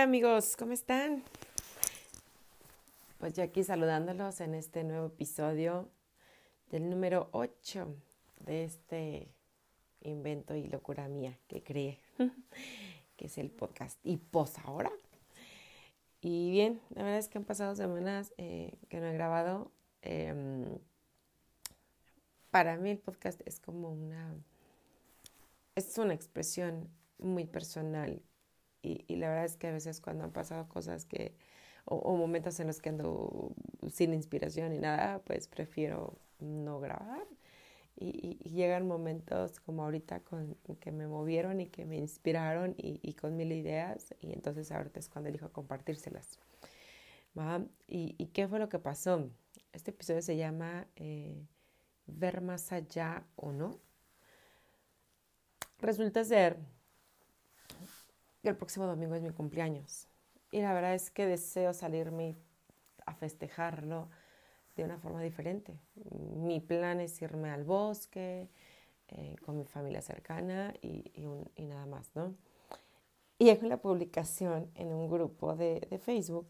Hola, amigos, ¿cómo están? Pues yo aquí saludándolos en este nuevo episodio del número 8 de este invento y locura mía que creé, que es el podcast. Y pues ahora. Y bien, la verdad es que han pasado semanas eh, que no he grabado. Em, para mí el podcast es como una, es una expresión muy personal y, y, la verdad es que a veces cuando han pasado cosas que, o, o, momentos en los que ando sin inspiración y nada, pues prefiero no grabar. Y, y, llegan momentos como ahorita con que me movieron y que me inspiraron y, y con mil ideas y entonces ahorita es cuando elijo compartírselas. ¿Va? ¿Y, qué fue lo que pasó? Este episodio se llama... Eh, ver más allá o no. Resulta ser el próximo domingo es mi cumpleaños y la verdad es que deseo salirme a festejarlo de una forma diferente. Mi plan es irme al bosque eh, con mi familia cercana y, y, nada más, ¿no? Y hago la publicación en un grupo de, de Facebook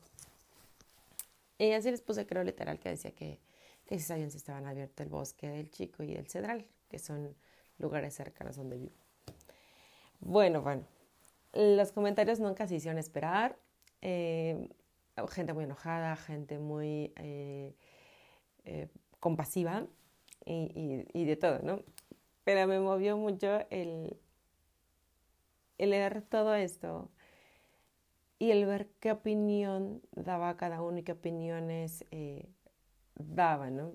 y así les puse creo literal que decía que que si sabían si estaban abiertos el bosque del Chico y el Cedral, que son lugares cercanos donde vivo. Bueno, bueno, los comentarios nunca se hicieron esperar. Eh, gente muy enojada, gente muy eh, eh, compasiva y, de todo, ¿no? Pero me movió mucho el, leer todo esto y el ver qué opinión daba cada uno y qué opiniones daba, ¿no?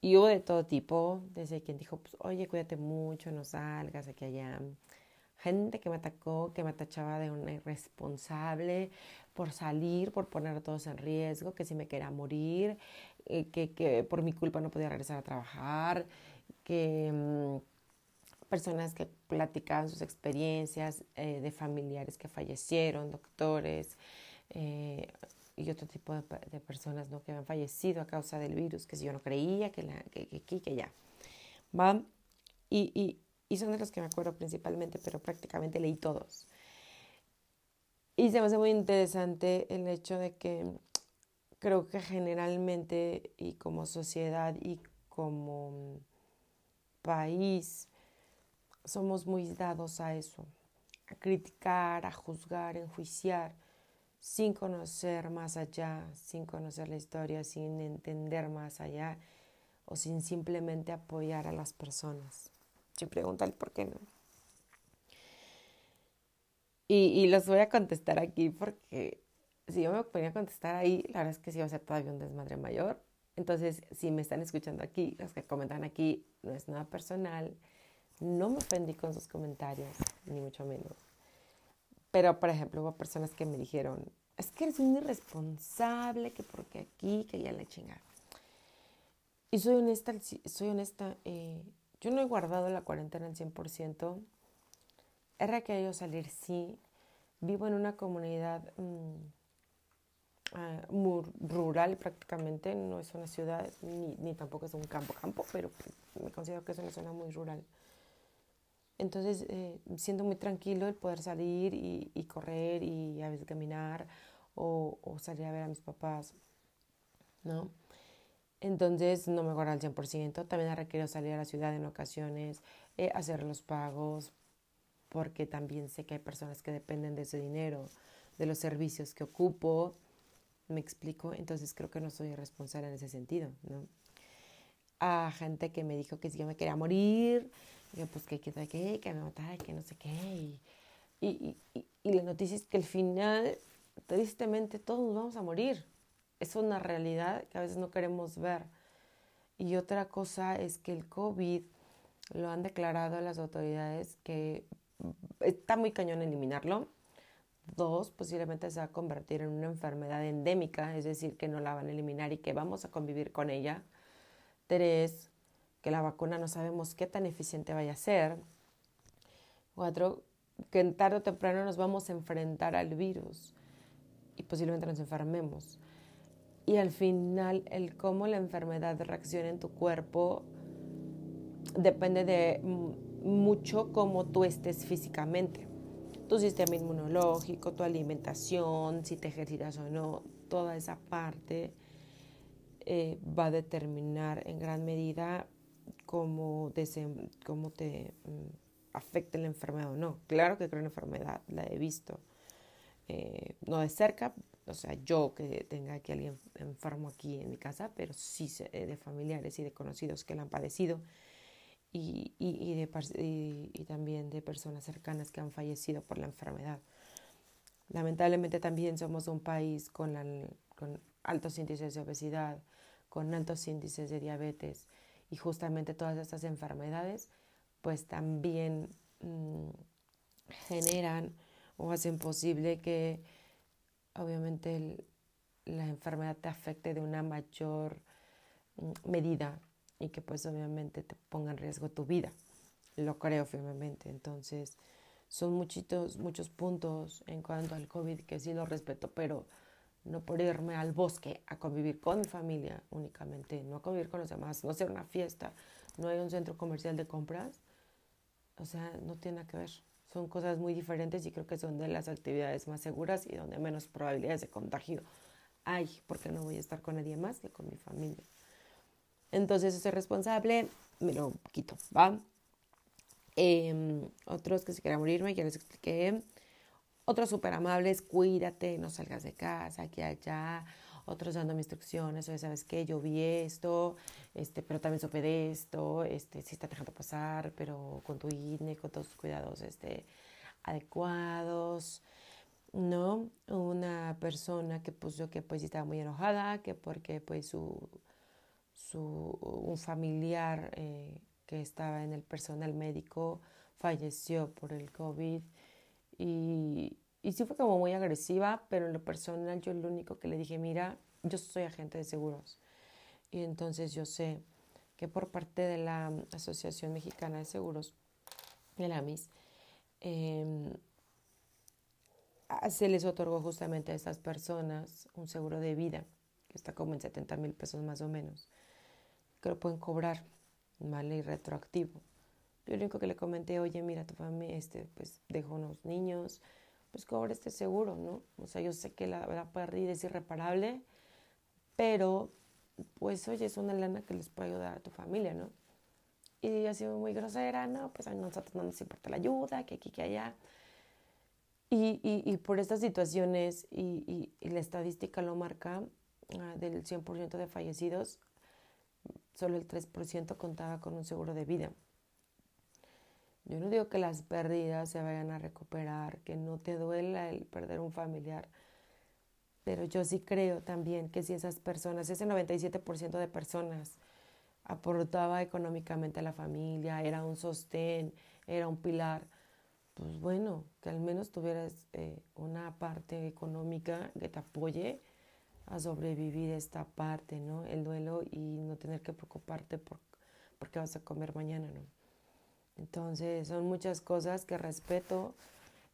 Y hubo de todo tipo, desde quien dijo, pues, oye, cuídate mucho, no salgas aquí allá. Gente que me atacó, que me tachaba de una irresponsable por salir, por poner a todos en riesgo, que si me quería morir, eh, que, que, por mi culpa no podía regresar a trabajar, que mm, personas que platicaban sus experiencias eh, de familiares que fallecieron, doctores, eh, y otro tipo de, personas ¿no? que han fallecido a causa del virus, que si yo no creía, que, la, que, que aquí, que ya. ¿Va? Y, y, y, son de los que me acuerdo principalmente, pero prácticamente leí todos. Y se me hace muy interesante el hecho de que creo que generalmente y como sociedad y como país somos muy dados a eso, a criticar, a juzgar, a enjuiciar sin conocer más allá, sin conocer la historia, sin entender más allá o sin simplemente apoyar a las personas. Sin preguntar por qué no. Y, y los voy a contestar aquí porque si yo me ponía a contestar ahí, la verdad es que sí va a ser todavía un desmadre mayor. Entonces, si me están escuchando aquí, los que comentan aquí, no es nada personal. No me ofendí con sus comentarios, ni mucho menos. Pero, por ejemplo, hubo personas que me dijeron, es que eres un irresponsable, que porque aquí, que ya la chingada. Y soy honesta, soy honesta, eh, yo no he guardado la cuarentena al 100%. He requerido salir, sí. Vivo en una comunidad mmm, uh, muy rural prácticamente, no es una ciudad ni, tampoco es un campo campo, pero me considero que es una zona muy rural. Entonces, eh, siento muy tranquilo el poder salir y, y correr y a veces caminar o, o, salir a ver a mis papás, ¿no? Entonces, no me guardo al 100%. También he requerido salir a la ciudad en ocasiones, eh, hacer los pagos, porque también sé que hay personas que dependen de ese dinero, de los servicios que ocupo. Me explico, entonces creo que no soy responsable en ese sentido, ¿no? A gente que me dijo que si yo me quería morir, yo, pues que, que, que, que me matara, que no sé qué. Y, y, y, y la noticia es que al final, tristemente, todos nos vamos a morir. Es una realidad que a veces no queremos ver. Y otra cosa es que el COVID lo han declarado las autoridades que está muy cañón eliminarlo. Dos, posiblemente se va a convertir en una enfermedad endémica, es decir, que no la van a eliminar y que vamos a convivir con ella. Tres, que la vacuna no sabemos qué tan eficiente vaya a ser. Cuatro, que tarde o temprano nos vamos a enfrentar al virus y posiblemente nos enfermemos. Y al final, el cómo la enfermedad reacciona en tu cuerpo depende de mucho cómo tú estés físicamente. Tu sistema inmunológico, tu alimentación, si te ejercitas o no, toda esa parte eh, va a determinar en gran medida cómo, cómo te mm, afecta la enfermedad o no. Claro que creo en enfermedad, la he visto. Eh, no de cerca, o sea, yo que tenga aquí alguien enfermo aquí en mi casa, pero sí de familiares y de conocidos que la han padecido y, y, de, y, también de personas cercanas que han fallecido por la enfermedad. Lamentablemente también somos un país con, con altos índices de obesidad, con altos índices de diabetes y justamente todas estas enfermedades pues también mm, generan o hacen posible que obviamente la enfermedad te afecte de una mayor mm, medida y que pues obviamente te ponga en riesgo tu vida. Lo creo firmemente. Entonces, son muchitos, muchos puntos en cuanto al COVID que sí lo respeto, pero no por irme al bosque a convivir con mi familia únicamente, no a convivir con los demás, no hacer una fiesta, no hay un centro comercial de compras. O sea, no tiene nada que ver. Son cosas muy diferentes y creo que son de las actividades más seguras y donde menos probabilidades de contagio hay, porque no voy a estar con nadie más que con mi familia. Entonces, ese responsable me lo quito, ¿va? Em, otros que se quieran morirme, ya les expliqué. Otros súper amables, cuídate, no salgas de casa, aquí allá. Otros dándome instrucciones, oye, ¿sabes qué? Yo vi esto, este, pero también supe de esto, este, sí está dejando pasar, pero con tu INE, con todos tus cuidados este, adecuados. ¿no? Una persona que puso que pues estaba muy enojada, que porque pues su su, un familiar eh, que estaba en el personal médico falleció por el COVID y, y sí fue como muy agresiva, pero en lo personal yo lo único que le dije, mira, yo soy agente de seguros y entonces yo sé que por parte de la Asociación Mexicana de Seguros, el AMIS, em, se les otorgó justamente a estas personas un seguro de vida, que está como en 70 mil pesos más o menos que lo pueden cobrar, ¿vale? Y retroactivo. Yo lo único que le comenté, oye, mira, tu familia, este, pues dejó unos niños, pues cobra este seguro, ¿no? O sea, yo sé que la, la pérdida es irreparable, pero pues oye, es una lana que les puede ayudar a tu familia, ¿no? Y ha sido muy grosera, no, pues a nosotros no nos importa la ayuda, que aquí, que allá. Y, y, y por estas situaciones, y, y, la estadística lo marca, uh, del 100% de fallecidos, solo el 3% contaba con un seguro de vida. Yo no digo que las pérdidas se vayan a recuperar, que no te duela el perder un familiar, pero yo sí creo también que si esas personas, ese 97% de personas aportaba económicamente a la familia, era un sostén, era un pilar, pues bueno, que al menos tuvieras eh, una parte económica que te apoye a sobrevivir esta parte, ¿no? El duelo y no tener que preocuparte por, por qué vas a comer mañana, ¿no? Entonces, son muchas cosas que respeto.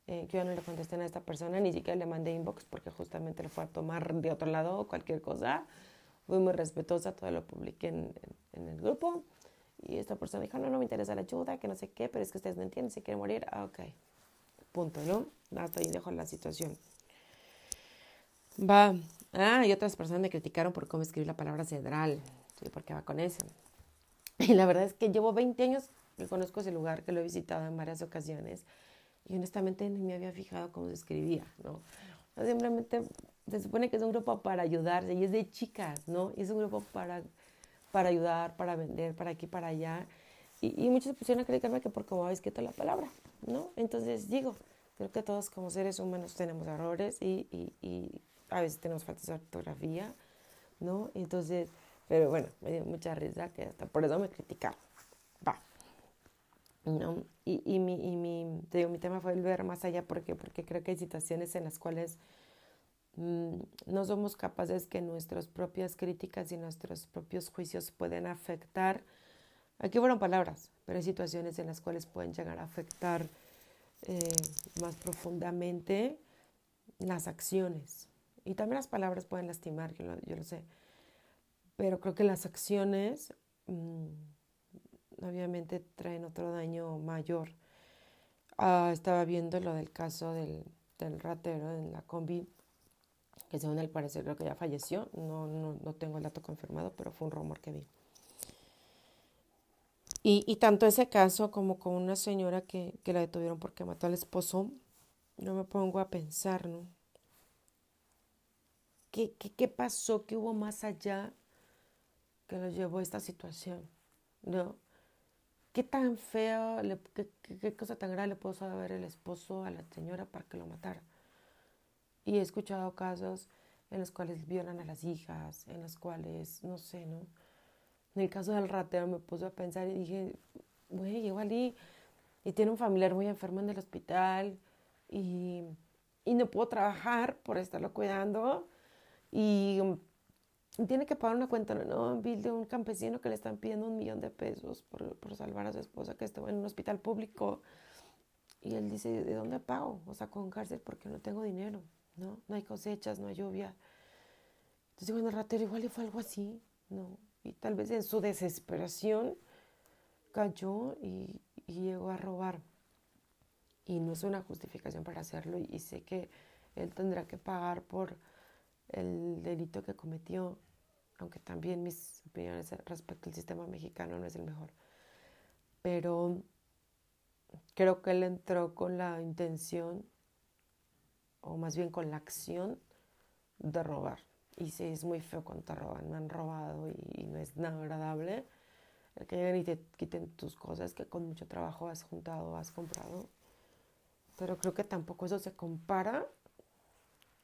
Eh, que yo no le contesté a esta persona, ni siquiera le mandé inbox porque justamente le fue a tomar de otro lado cualquier cosa. Fui muy respetuosa, todo lo publiqué en, en, el grupo. Y esta persona dijo, no, no me interesa la ayuda, que no sé qué, pero es que ustedes no entienden, se quiere morir. Ah, ok, punto, ¿no? Hasta ahí dejo la situación. Va. Ah, y otras personas me criticaron por cómo escribí la palabra cedral. Sí, porque va con eso. Y la verdad es que llevo 20 años que conozco ese lugar, que lo he visitado en varias ocasiones. Y honestamente ni me había fijado cómo se escribía, ¿no? Simplemente se supone que es un grupo para ayudarse y es de chicas, ¿no? Y es un grupo para, para ayudar, para vender, para aquí, para allá. Y, y muchos pusieron a criticarme que por cómo había escrito la palabra, ¿no? Entonces digo, creo que todos como seres humanos tenemos errores y, y, y a veces tenemos faltas de ortografía, ¿no? Entonces, Pero bueno, me dio mucha risa que hasta por eso me criticaron. Va. ¿No? Y, y, mi, y mi, te digo, mi tema fue el ver más allá porque, porque creo que hay situaciones en las cuales mmm, no somos capaces que nuestras propias críticas y nuestros propios juicios pueden afectar, aquí fueron palabras, pero hay situaciones en las cuales pueden llegar a afectar eh, más profundamente las acciones. Y también las palabras pueden lastimar, yo lo, yo lo sé. Pero creo que las acciones mmm, obviamente traen otro daño mayor. Ah, estaba viendo lo del caso del, del, ratero en la combi, que según el parecer creo que ya falleció. No, no, no tengo el dato confirmado, pero fue un rumor que vi. Y, y, tanto ese caso como con una señora que, que la detuvieron porque mató al esposo, yo me pongo a pensar, ¿no? ¿Qué, qué, qué pasó? ¿Qué hubo más allá que lo llevó a esta situación? ¿No? ¿Qué tan feo, le, qué, qué, cosa tan grave le puso saber el esposo a la señora para que lo matara? Y he escuchado casos en los cuales violan a las hijas, en los cuales, no sé, ¿no? En el caso del ratero me puse a pensar y dije, güey, igual y, y tiene un familiar muy enfermo en el hospital y, y no puedo trabajar por estarlo cuidando y tiene que pagar una cuenta, ¿no? Bill de un campesino que le están pidiendo un millón de pesos por, por salvar a su esposa que estaba en un hospital público. Y él dice, ¿de dónde pago? O sea, con cárcel porque no tengo dinero, ¿no? No hay cosechas, no hay lluvia. Entonces, bueno, el ratero igual le fue algo así, ¿no? Y tal vez en su desesperación cayó y, y llegó a robar. Y no es una justificación para hacerlo y, y sé que él tendrá que pagar por el delito que cometió, aunque también mis opiniones respecto al sistema mexicano no es el mejor. Pero creo que él entró con la intención, o más bien con la acción, de robar. Y sí, es muy feo cuando te roban, me han robado y, no es nada agradable. El que lleguen y te quiten tus cosas que con mucho trabajo has juntado, has comprado. Pero creo que tampoco eso se compara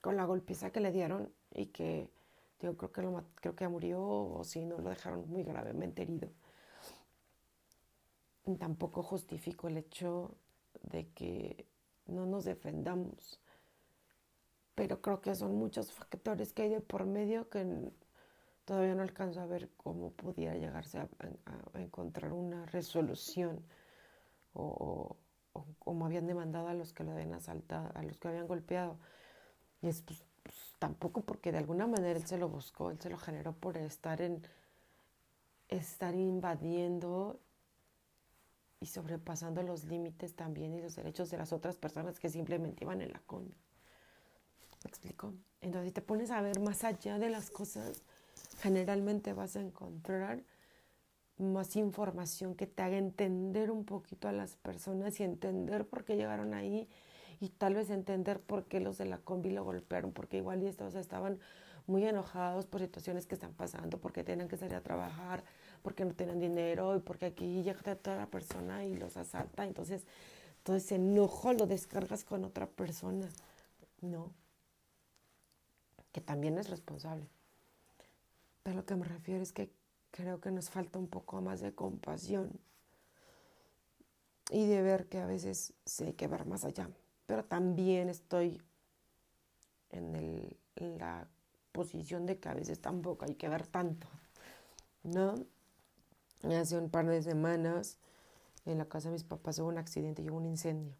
con la golpiza que le dieron y que yo creo que, creo que murió o si no lo dejaron muy gravemente herido. Tampoco justifico el hecho de que no nos defendamos, pero creo que son muchos factores que hay de por medio que todavía no alcanzo a ver cómo pudiera llegarse a, encontrar una resolución o, como habían demandado a los que lo habían asaltado, a los que habían golpeado. Y es pues, tampoco porque de alguna manera él se lo buscó, él se lo generó por estar en estar invadiendo y sobrepasando los límites también y los derechos de las otras personas que simplemente iban en la combi. ¿Me explico? Entonces, si te pones a ver más allá de las cosas, generalmente vas a encontrar más información que te haga entender un poquito a las personas y entender por qué llegaron ahí y tal vez entender por qué los de la combi lo golpearon, porque igual y estos estaban muy enojados por situaciones que están pasando, porque tienen que salir a trabajar, porque no tienen dinero y porque aquí llega toda la persona y los asalta. Entonces, todo ese enojo lo descargas con otra persona. No. Que también es responsable. Pero lo que me refiero es que creo que nos falta un poco más de compasión y de ver que a veces sí hay que ver más allá pero también estoy en, la posición de que a veces tampoco hay que ver tanto, ¿no? Hace un par de semanas en la casa de mis papás hubo un accidente y hubo un incendio.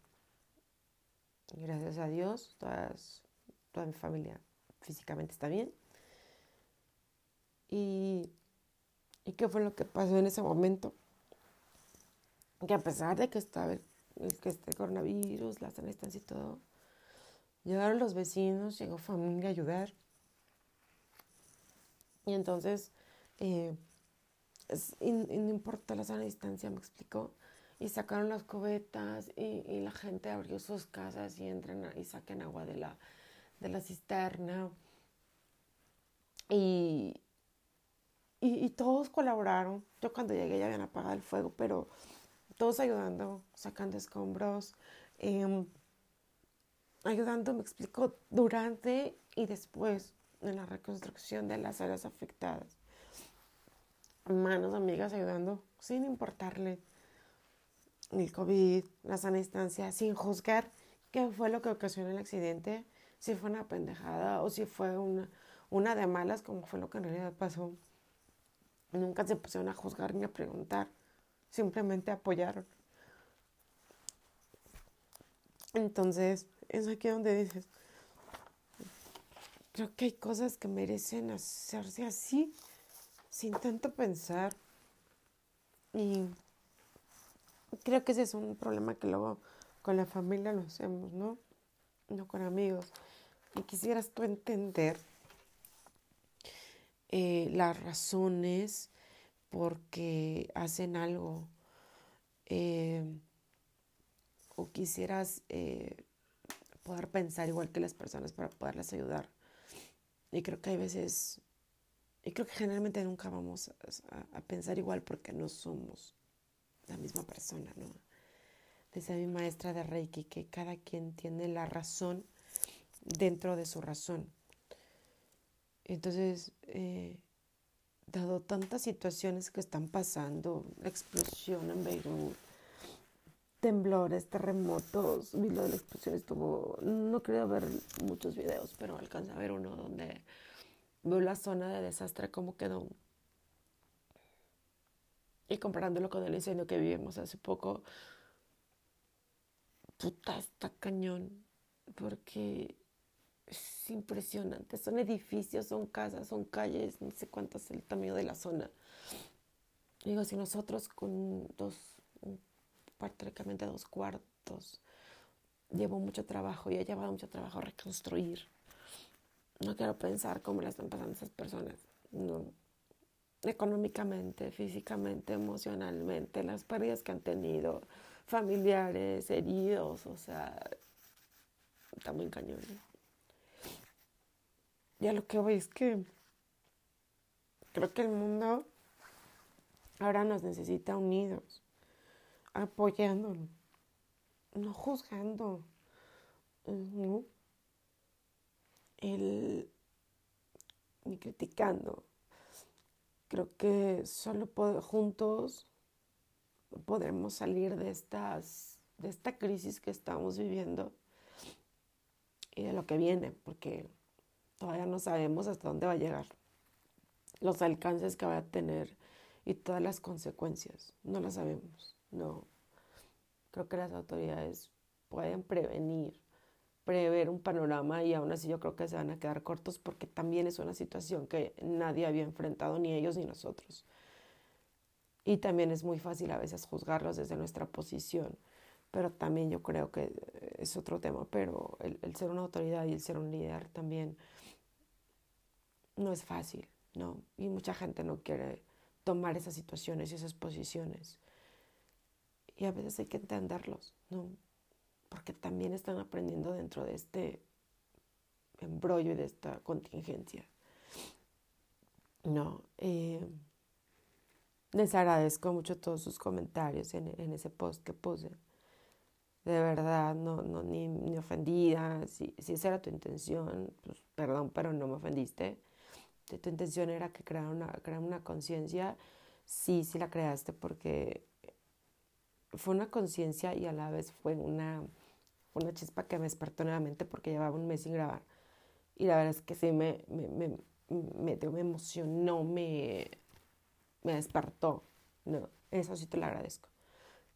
Gracias a Dios, toda mi familia físicamente está bien. Y, ¿Y qué fue lo que pasó en ese momento? Que a pesar de que estaba que este coronavirus, distancia y todo. Llegaron los vecinos, llegó familia a ayudar. Y entonces, eh, no importa la sana distancia, me explicó. Y sacaron las cubetas y, y, la gente abrió sus casas y entran y saquen agua de la, de la cisterna. Y, y, y todos colaboraron. Yo cuando llegué ya habían apagado el fuego, pero todos ayudando, sacando escombros, eh, ayudando, me explico, durante y después en la reconstrucción de las áreas afectadas. manos amigas ayudando sin importarle el COVID, la sana distancia, sin juzgar qué fue lo que ocasionó el accidente, si fue una pendejada o si fue una, una de malas, como fue lo que en realidad pasó. Nunca se pusieron a juzgar ni a preguntar, simplemente apoyaron. Entonces, es aquí donde dices, creo que hay cosas que merecen hacerse así, sin tanto pensar. Y creo que ese es un problema que luego con la familia lo hacemos, ¿no? No con amigos. Y quisieras tú entender eh, las razones por qué hacen algo. Eh, o quisieras eh, poder pensar igual que las personas para poderlas ayudar. Y creo que hay veces, y creo que generalmente nunca vamos a, pensar igual porque no somos la misma persona, ¿no? Dice mi maestra de Reiki que cada quien tiene la razón dentro de su razón. Entonces, eh, dado tantas situaciones que están pasando, explosión en Beirut, temblores, terremotos, vi lo de la explosión, estuvo, no quería ver muchos videos, pero alcanza a ver uno donde veo la zona de desastre, cómo quedó. Y comparándolo con el incendio que vivimos hace poco, puta, está cañón, porque es impresionante. Son edificios, son casas, son calles, no sé cuánto es el tamaño de la zona. Digo, si nosotros con dos, prácticamente dos cuartos, llevo mucho trabajo y ha llevado mucho trabajo reconstruir. No quiero pensar cómo le están pasando esas personas. No. Económicamente, físicamente, emocionalmente, las pérdidas que han tenido, familiares, heridos, o sea, está muy cañón. Ya lo que voy es que creo que el mundo ahora nos necesita unidos, apoyándonos, no juzgando, ¿no? El, ni criticando. Creo que solo juntos podremos salir de, estas, de esta crisis que estamos viviendo y de lo que viene, porque Todavía no sabemos hasta dónde va a llegar, los alcances que va a tener y todas las consecuencias. No las sabemos. No. Creo que las autoridades pueden prevenir, prever un panorama y aún así yo creo que se van a quedar cortos porque también es una situación que nadie había enfrentado, ni ellos ni nosotros. Y también es muy fácil a veces juzgarlos desde nuestra posición, pero también yo creo que es otro tema, pero el, el ser una autoridad y el ser un líder también no es fácil, ¿no? Y mucha gente no quiere tomar esas situaciones y esas posiciones. Y a veces hay que entenderlos, ¿no? Porque también están aprendiendo dentro de este embrollo y de esta contingencia. No, eh, les agradezco mucho todos sus comentarios en, ese post que puse. De verdad, no, no ni, ni ofendida. Si, si esa era tu intención, pues perdón, pero no me ofendiste tu intención era que una, crear una conciencia, sí, sí la creaste porque fue una conciencia y a la vez fue una, una chispa que me despertó nuevamente porque llevaba un mes sin grabar. Y la verdad es que sí me, me, me, me, me emocionó, me, me despertó. No, eso sí te lo agradezco.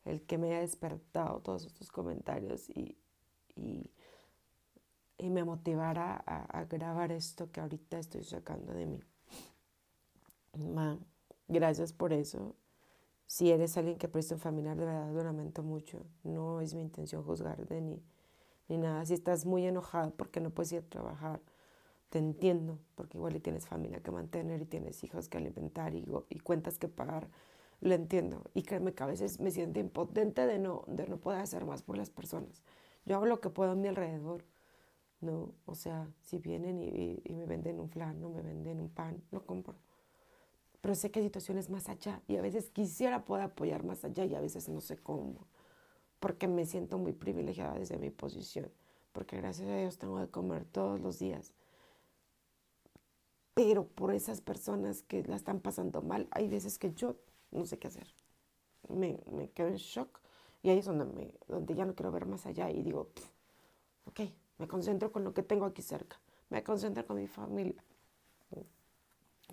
El que me haya despertado todos estos comentarios y y me motivara a, grabar esto que ahorita estoy sacando de mí. Ma, gracias por eso. Si eres alguien que presta un familiar, de verdad lo lamento mucho. No es mi intención juzgarte ni, ni nada. Si estás muy enojado porque no puedes ir a trabajar, te entiendo, porque igual tienes familia que mantener y tienes hijos que alimentar y, y cuentas que pagar. Lo entiendo. Y créeme que a veces me siento impotente de no, de no poder hacer más por las personas. Yo hago lo que puedo a mi alrededor ¿no? O sea, si vienen y, me venden un flan, no me venden un pan, lo compro. Pero sé que hay situaciones más allá y a veces quisiera poder apoyar más allá y a veces no sé cómo, porque me siento muy privilegiada desde mi posición, porque gracias a Dios tengo de comer todos los días. pero por esas personas que la están pasando mal, hay veces que yo no sé qué hacer. Me, me quedo en shock y ahí es donde ya no quiero ver más allá y digo, ok, me concentro con lo que tengo aquí cerca, me concentro con mi familia,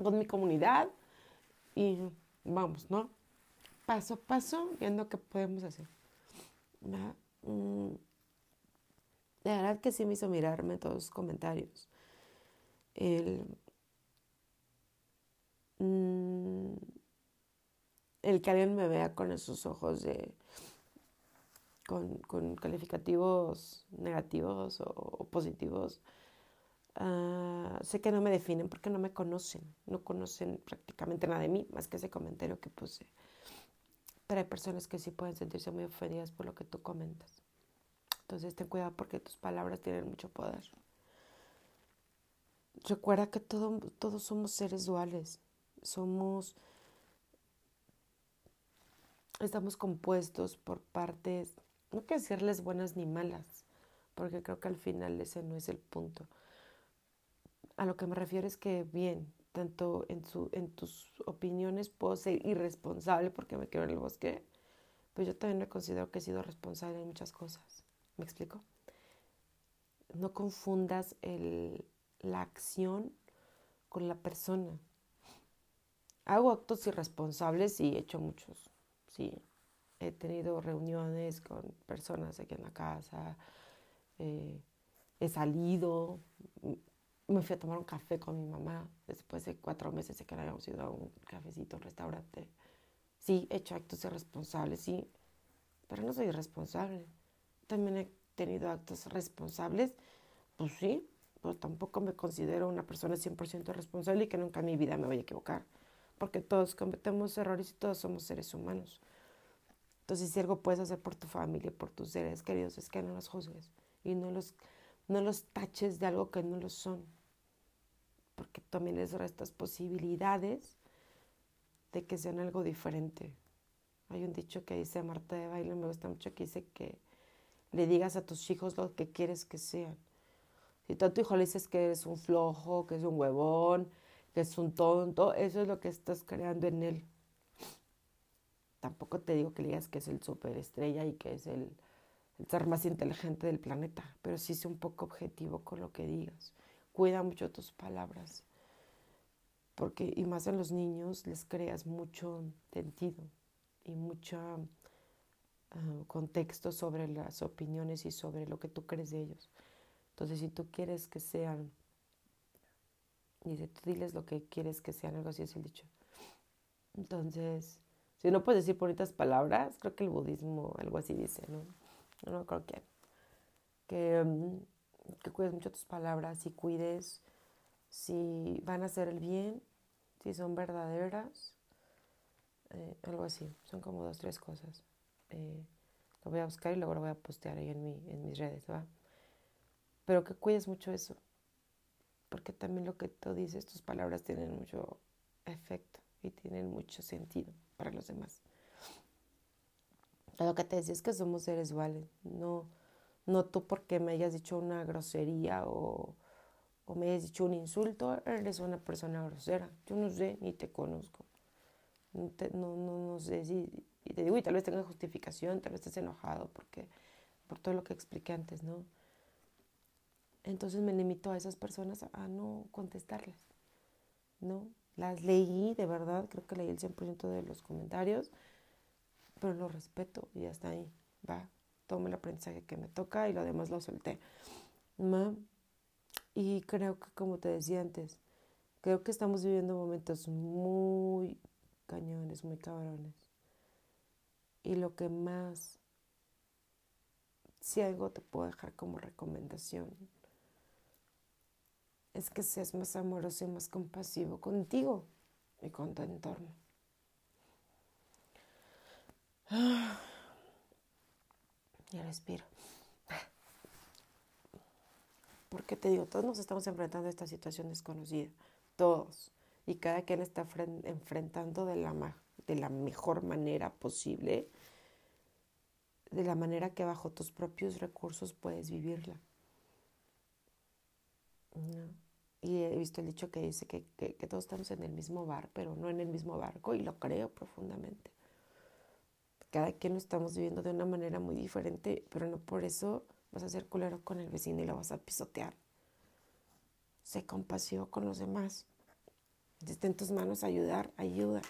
con mi comunidad y vamos, ¿no? Paso a paso, viendo qué podemos hacer. Mm, de verdad que sí me hizo mirarme todos los comentarios. El, mm, el que alguien me vea con esos ojos de con, calificativos negativos o, positivos, ah, sé que no me definen porque no me conocen, no conocen prácticamente nada de mí, más que ese comentario que puse. Pero hay personas que sí pueden sentirse muy ofendidas por lo que tú comentas. Entonces ten cuidado porque tus palabras tienen mucho poder. Recuerda que todos somos seres duales. Somos. Estamos compuestos por partes no quiero decirles buenas ni malas, porque creo que al final ese no es el punto. A lo que me refiero es que bien, tanto en, en tus opiniones puedo ser irresponsable porque me quedo en el bosque, pues yo también me considero que he sido responsable en muchas cosas. ¿Me explico? No confundas el, la acción con la persona. Hago actos irresponsables y he hecho muchos, sí, he tenido reuniones con personas aquí en la casa, eh, he salido, me fui a tomar un café con mi mamá después de cuatro meses de que no habíamos ido a un cafecito, un restaurante. Sí, he hecho actos irresponsables, sí, pero no soy irresponsable. También he tenido actos responsables, pues sí, pero tampoco me considero una persona 100% responsable y que nunca en mi vida me voy a equivocar, porque todos cometemos errores y todos somos seres humanos. Entonces, si algo puedes hacer por tu familia, por tus seres queridos, es que no los juzgues y no los, no los taches de algo que no lo son. Porque también les restas posibilidades de que sean algo diferente. Hay un dicho que dice Marta de Baile, me gusta mucho, que dice que le digas a tus hijos lo que quieres que sean. Si tú a tu hijo le dices que eres un flojo, que es un huevón, que es un tonto, eso es lo que estás creando en él. Tampoco te digo que le digas que es el superestrella y que es el, ser más inteligente del planeta, pero sí sé un poco objetivo con lo que digas. Cuida mucho tus palabras, porque y más a los niños les creas mucho sentido y mucho ah, contexto sobre las opiniones y sobre lo que tú crees de ellos. Entonces, si tú quieres que sean, dice, tú diles lo que quieres que sean, algo así es el dicho. Entonces, si no puedes decir bonitas palabras, creo que el budismo algo así dice, ¿no? No creo que. Que, mm, que cuides mucho tus palabras y cuides si van a hacer el bien, si son verdaderas, eh, algo así. Son como dos, tres cosas. Eh, lo voy a buscar y luego lo voy a postear ahí en, mi, en mis redes, ¿va? Pero que cuides mucho eso, porque también lo que tú dices, tus palabras tienen mucho efecto y tienen mucho sentido para los demás. Lo que te decía es que somos seres iguales, no, no tú porque me hayas dicho una grosería o, me hayas dicho un insulto, eres una persona grosera. Yo no sé, ni te conozco. No, no, no, sé si, y te digo, y tal vez tengas justificación, tal vez estés enojado porque, por todo lo que expliqué antes, ¿no? Entonces me limito a esas personas a no contestarles, ¿no? Las leí, de verdad, creo que leí el 100% de los comentarios, pero lo respeto y hasta ahí, va, tomo el aprendizaje que me toca y lo demás lo solté. Y creo que, como te decía antes, creo que estamos viviendo momentos muy cañones, muy cabrones. Y lo que más, si algo te puedo dejar como recomendación, es que seas más amoroso y más compasivo contigo y con tu entorno. Y respiro. Porque te digo, todos nos estamos enfrentando a esta situación desconocida. Todos. Y cada quien está enfrentando de la, de la mejor manera posible, de la manera que bajo tus propios recursos puedes vivirla. Y he visto el dicho que dice que, que, todos estamos en el mismo bar, pero no en el mismo barco, y lo creo profundamente. Cada quien lo estamos viviendo de una manera muy diferente, pero no por eso vas a ser culero con el vecino y lo vas a pisotear. Sé compasivo con los demás. Si está en tus manos ayudar, ayuda.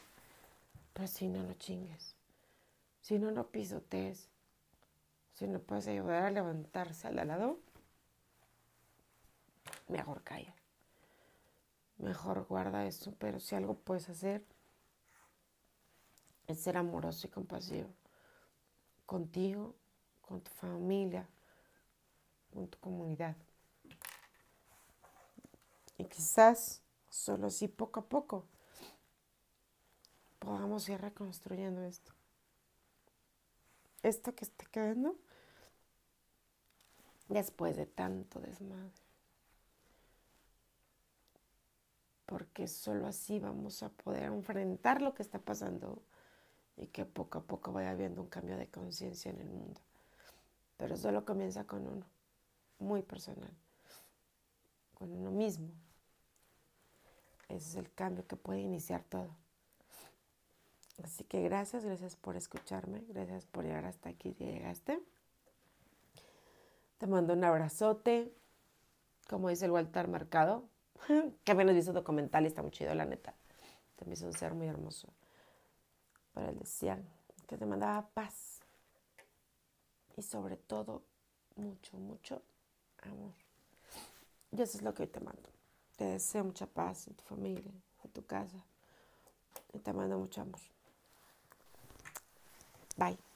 Pero si no, no chingues. Si no, no pisotees. Si no puedes ayudar a levantarse al lado, mejor calla. Mejor guarda eso. Pero si algo puedes hacer, es ser amoroso y compasivo. Contigo, con tu familia, con tu comunidad. Y quizás solo así poco a poco podamos ir reconstruyendo esto. Esto que esté quedando después de tanto desmadre. Porque solo así vamos a poder enfrentar lo que está pasando y que poco a poco vaya habiendo un cambio de conciencia en el mundo. Pero solo comienza con uno, muy personal, con uno mismo. Ese es el cambio que puede iniciar todo. Así que gracias, gracias por escucharme, gracias por llegar hasta aquí si llegaste. Te mando un abrazote, como dice el Walter Mercado, que apenas vi su documental y está muy chido, la neta. También es un ser muy hermoso. Pero él decía que te mandaba paz y sobre todo mucho, mucho amor. Y eso es lo que hoy te mando. Te deseo mucha paz en tu familia, en tu casa. Y te mando mucho amor. Bye.